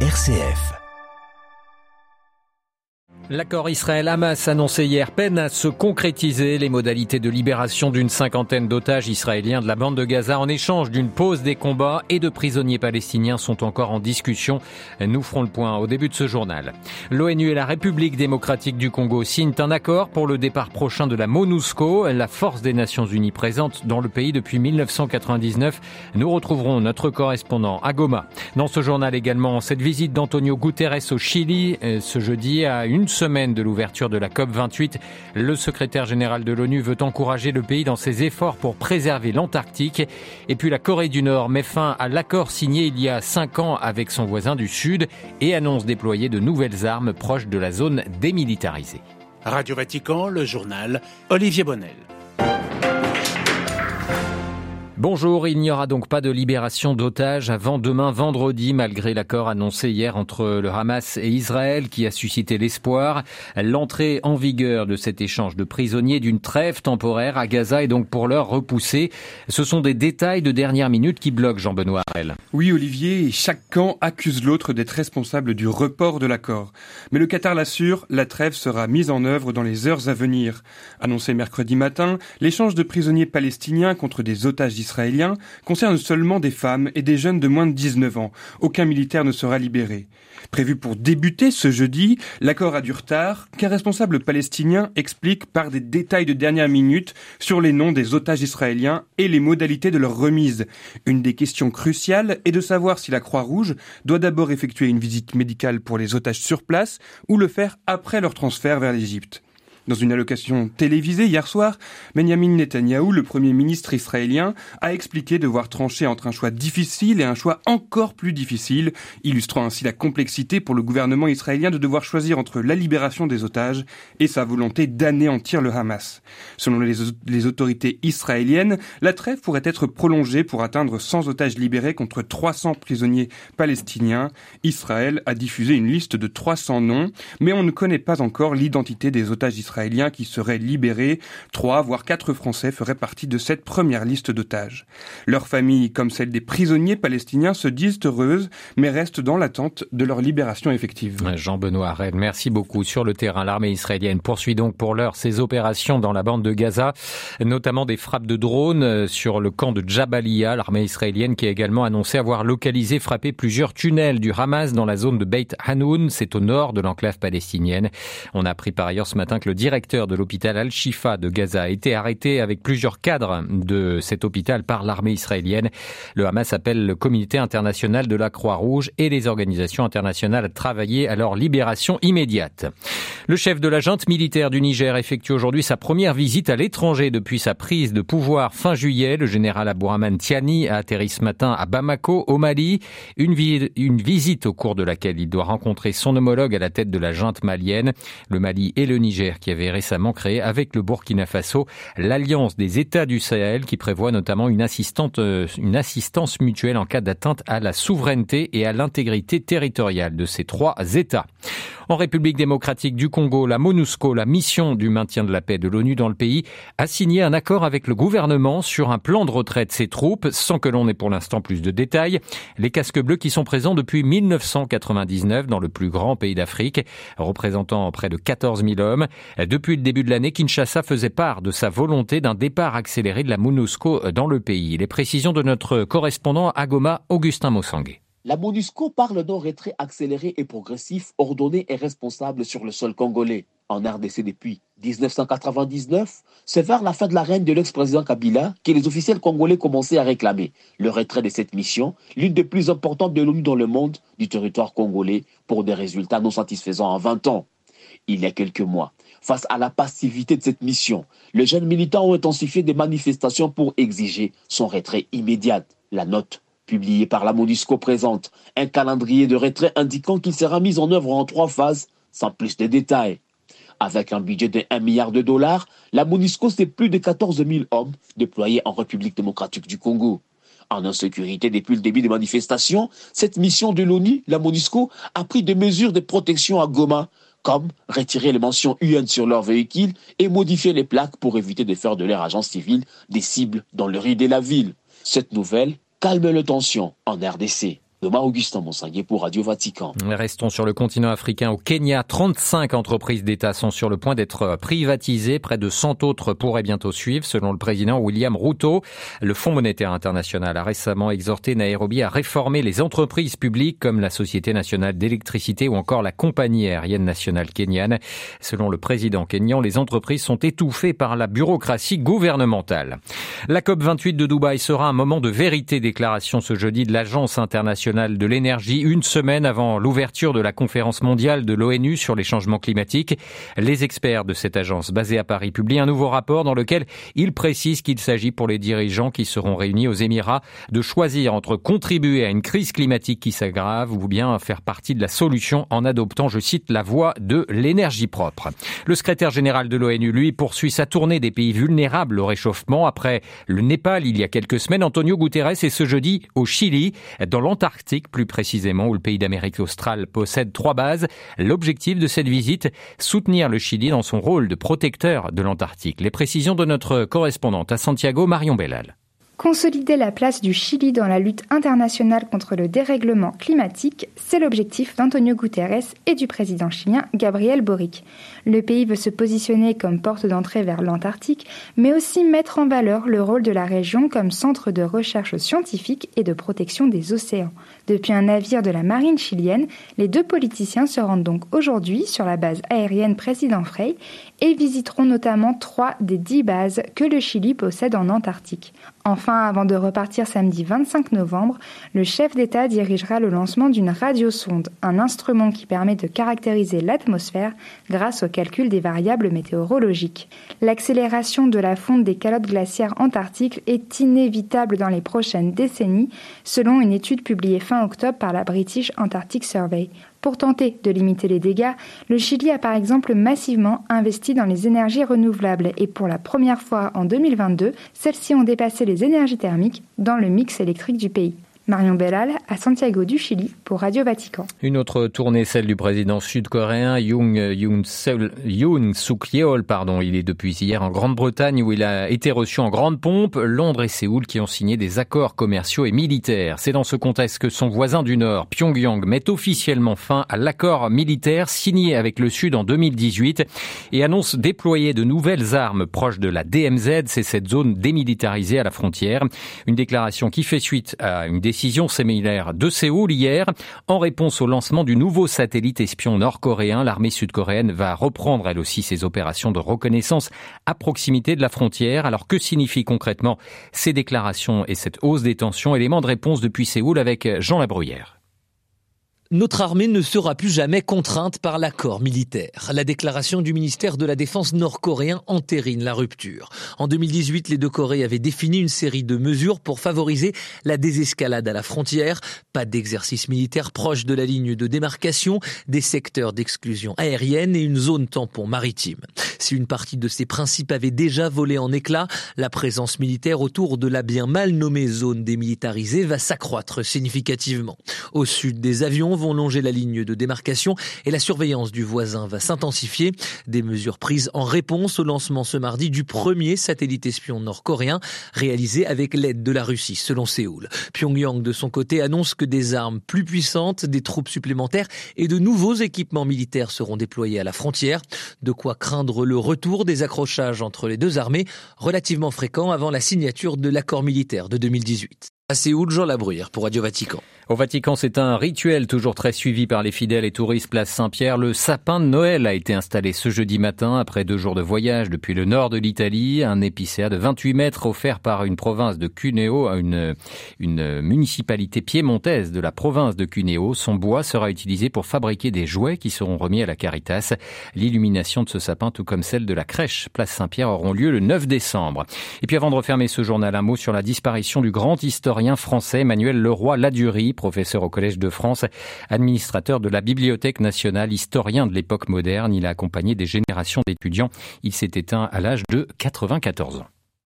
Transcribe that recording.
RCF. L'accord Israël-Hamas annoncé hier peine à se concrétiser les modalités de libération d'une cinquantaine d'otages israéliens de la bande de Gaza en échange d'une pause des combats et de prisonniers palestiniens sont encore en discussion. Nous ferons le point au début de ce journal. L'ONU et la République démocratique du Congo signent un accord pour le départ prochain de la MONUSCO, la force des Nations Unies présente dans le pays depuis 1999. Nous retrouverons notre correspondant à Goma. Dans ce journal également, cette visite d'Antonio Guterres au Chili euh, ce jeudi à une semaine de l'ouverture de la COP28, le secrétaire général de l'ONU veut encourager le pays dans ses efforts pour préserver l'Antarctique. Et puis la Corée du Nord met fin à l'accord signé il y a cinq ans avec son voisin du Sud et annonce déployer de nouvelles armes proches de la zone démilitarisée. Radio Vatican, le journal Olivier Bonnel. Bonjour, il n'y aura donc pas de libération d'otages avant demain vendredi, malgré l'accord annoncé hier entre le Hamas et Israël qui a suscité l'espoir. L'entrée en vigueur de cet échange de prisonniers d'une trêve temporaire à Gaza est donc pour l'heure repoussée. Ce sont des détails de dernière minute qui bloquent Jean-Benoît Harel. Oui, Olivier, chaque camp accuse l'autre d'être responsable du report de l'accord. Mais le Qatar l'assure, la trêve sera mise en œuvre dans les heures à venir. Annoncé mercredi matin, l'échange de prisonniers palestiniens contre des otages israélien concerne seulement des femmes et des jeunes de moins de 19 ans. Aucun militaire ne sera libéré. Prévu pour débuter ce jeudi, l'accord a du retard qu'un responsable palestinien explique par des détails de dernière minute sur les noms des otages israéliens et les modalités de leur remise. Une des questions cruciales est de savoir si la Croix-Rouge doit d'abord effectuer une visite médicale pour les otages sur place ou le faire après leur transfert vers l'Égypte. Dans une allocation télévisée hier soir, Benjamin Netanyahou, le premier ministre israélien, a expliqué devoir trancher entre un choix difficile et un choix encore plus difficile, illustrant ainsi la complexité pour le gouvernement israélien de devoir choisir entre la libération des otages et sa volonté d'anéantir le Hamas. Selon les, les autorités israéliennes, la trêve pourrait être prolongée pour atteindre 100 otages libérés contre 300 prisonniers palestiniens. Israël a diffusé une liste de 300 noms, mais on ne connaît pas encore l'identité des otages israéliens israéliens qui seraient libérés. Trois, voire quatre Français feraient partie de cette première liste d'otages. Leurs familles, comme celles des prisonniers palestiniens, se disent heureuses, mais restent dans l'attente de leur libération effective. Jean-Benoît Red, merci beaucoup. Sur le terrain, l'armée israélienne poursuit donc pour l'heure ses opérations dans la bande de Gaza, notamment des frappes de drones sur le camp de Jabalia, l'armée israélienne qui a également annoncé avoir localisé, frappé plusieurs tunnels du Hamas dans la zone de Beit Hanoun, c'est au nord de l'enclave palestinienne. On a appris par ailleurs ce matin que le directeur de l'hôpital Al-Shifa de Gaza a été arrêté avec plusieurs cadres de cet hôpital par l'armée israélienne. Le Hamas appelle le communauté international de la Croix-Rouge et les organisations internationales à travailler à leur libération immédiate. Le chef de la junte militaire du Niger effectue aujourd'hui sa première visite à l'étranger depuis sa prise de pouvoir fin juillet. Le général Abourahman Tiani a atterri ce matin à Bamako, au Mali. Une, visite au cours de laquelle il doit rencontrer son homologue à la tête de la junte malienne. Le Mali et le Niger qui avait récemment créé avec le Burkina Faso l'Alliance des États du Sahel qui prévoit notamment une, euh, une assistance mutuelle en cas d'atteinte à la souveraineté et à l'intégrité territoriale de ces trois États. En République démocratique du Congo, la MONUSCO, la mission du maintien de la paix de l'ONU dans le pays, a signé un accord avec le gouvernement sur un plan de retrait de ses troupes, sans que l'on ait pour l'instant plus de détails. Les casques bleus qui sont présents depuis 1999 dans le plus grand pays d'Afrique, représentant près de 14 000 hommes. Depuis le début de l'année, Kinshasa faisait part de sa volonté d'un départ accéléré de la MONUSCO dans le pays. Les précisions de notre correspondant à Goma, Augustin Mossangue. La MONUSCO parle d'un retrait accéléré et progressif, ordonné et responsable sur le sol congolais. En RDC depuis 1999, c'est vers la fin de la règne de l'ex-président Kabila que les officiels congolais commençaient à réclamer le retrait de cette mission, l'une des plus importantes de l'ONU dans le monde, du territoire congolais, pour des résultats non satisfaisants en 20 ans. Il y a quelques mois, face à la passivité de cette mission, les jeunes militants ont intensifié des manifestations pour exiger son retrait immédiat. La note publié par la MONUSCO présente un calendrier de retrait indiquant qu'il sera mis en œuvre en trois phases, sans plus de détails. Avec un budget de 1 milliard de dollars, la MONUSCO, c'est plus de 14 000 hommes déployés en République démocratique du Congo. En insécurité depuis le début des manifestations, cette mission de l'ONU, la MONUSCO, a pris des mesures de protection à Goma, comme retirer les mentions UN sur leurs véhicules et modifier les plaques pour éviter de faire de leur agence civile des cibles dans le riz de la ville. Cette nouvelle calme le tension en RDC. Thomas Augustin Monsanguet pour Radio Vatican. Restons sur le continent africain. Au Kenya, 35 entreprises d'État sont sur le point d'être privatisées. Près de 100 autres pourraient bientôt suivre, selon le président William Ruto. Le Fonds monétaire international a récemment exhorté Nairobi à réformer les entreprises publiques comme la Société nationale d'électricité ou encore la compagnie aérienne nationale kenyane. Selon le président kenyan, les entreprises sont étouffées par la bureaucratie gouvernementale. La COP28 de Dubaï sera un moment de vérité, déclaration ce jeudi de l'Agence internationale de l'énergie une semaine avant l'ouverture de la conférence mondiale de l'ONU sur les changements climatiques. Les experts de cette agence basée à Paris publient un nouveau rapport dans lequel ils précisent qu'il s'agit pour les dirigeants qui seront réunis aux Émirats de choisir entre contribuer à une crise climatique qui s'aggrave ou bien faire partie de la solution en adoptant, je cite, la voie de l'énergie propre. Le secrétaire général de l'ONU, lui, poursuit sa tournée des pays vulnérables au réchauffement après le Népal il y a quelques semaines. Antonio Guterres est ce jeudi au Chili, dans l'Antarctique plus précisément, où le pays d'Amérique australe possède trois bases. L'objectif de cette visite, soutenir le Chili dans son rôle de protecteur de l'Antarctique. Les précisions de notre correspondante à Santiago, Marion Bellal. Consolider la place du Chili dans la lutte internationale contre le dérèglement climatique, c'est l'objectif d'Antonio Guterres et du président chilien Gabriel Boric. Le pays veut se positionner comme porte d'entrée vers l'Antarctique, mais aussi mettre en valeur le rôle de la région comme centre de recherche scientifique et de protection des océans. Depuis un navire de la marine chilienne, les deux politiciens se rendent donc aujourd'hui sur la base aérienne Président Frey et visiteront notamment trois des dix bases que le Chili possède en Antarctique. Enfin, avant de repartir samedi 25 novembre, le chef d'État dirigera le lancement d'une radiosonde, un instrument qui permet de caractériser l'atmosphère grâce au calcul des variables météorologiques. L'accélération de la fonte des calottes glaciaires antarctiques est inévitable dans les prochaines décennies, selon une étude publiée fin octobre par la British Antarctic Survey. Pour tenter de limiter les dégâts, le Chili a par exemple massivement investi dans les énergies renouvelables et pour la première fois en 2022, celles-ci ont dépassé les énergies thermiques dans le mix électrique du pays. Marion Bellal à Santiago du Chili pour Radio Vatican. Une autre tournée, celle du président sud-coréen Yoon, Suk Yeol, pardon. Il est depuis hier en Grande-Bretagne où il a été reçu en grande pompe. Londres et Séoul qui ont signé des accords commerciaux et militaires. C'est dans ce contexte que son voisin du Nord, Pyongyang, met officiellement fin à l'accord militaire signé avec le Sud en 2018 et annonce déployer de nouvelles armes proches de la DMZ. C'est cette zone démilitarisée à la frontière. Une déclaration qui fait suite à une décision décision similaire de Séoul hier. En réponse au lancement du nouveau satellite espion nord-coréen, l'armée sud-coréenne va reprendre elle aussi ses opérations de reconnaissance à proximité de la frontière. Alors que signifient concrètement ces déclarations et cette hausse des tensions? Élément de réponse depuis Séoul avec Jean Labruyère. Notre armée ne sera plus jamais contrainte par l'accord militaire. La déclaration du ministère de la Défense nord-coréen entérine la rupture. En 2018, les deux Corées avaient défini une série de mesures pour favoriser la désescalade à la frontière. Pas d'exercice militaire proche de la ligne de démarcation, des secteurs d'exclusion aérienne et une zone tampon maritime. Si une partie de ces principes avait déjà volé en éclats, la présence militaire autour de la bien mal nommée zone démilitarisée va s'accroître significativement. Au sud des avions, vont longer la ligne de démarcation et la surveillance du voisin va s'intensifier. Des mesures prises en réponse au lancement ce mardi du premier satellite espion nord-coréen réalisé avec l'aide de la Russie, selon Séoul. Pyongyang, de son côté, annonce que des armes plus puissantes, des troupes supplémentaires et de nouveaux équipements militaires seront déployés à la frontière. De quoi craindre le retour des accrochages entre les deux armées, relativement fréquents avant la signature de l'accord militaire de 2018. À Séoul, Jean Labruyère pour Radio Vatican. Au Vatican, c'est un rituel toujours très suivi par les fidèles et touristes place Saint-Pierre. Le sapin de Noël a été installé ce jeudi matin après deux jours de voyage depuis le nord de l'Italie. Un épicéa de 28 mètres offert par une province de Cuneo à une, une municipalité piémontaise de la province de Cuneo. Son bois sera utilisé pour fabriquer des jouets qui seront remis à la Caritas. L'illumination de ce sapin, tout comme celle de la crèche place Saint-Pierre, auront lieu le 9 décembre. Et puis avant de refermer ce journal, un mot sur la disparition du grand historien français Emmanuel Leroy Ladurie professeur au Collège de France, administrateur de la Bibliothèque nationale, historien de l'époque moderne. Il a accompagné des générations d'étudiants. Il s'est éteint à l'âge de 94 ans.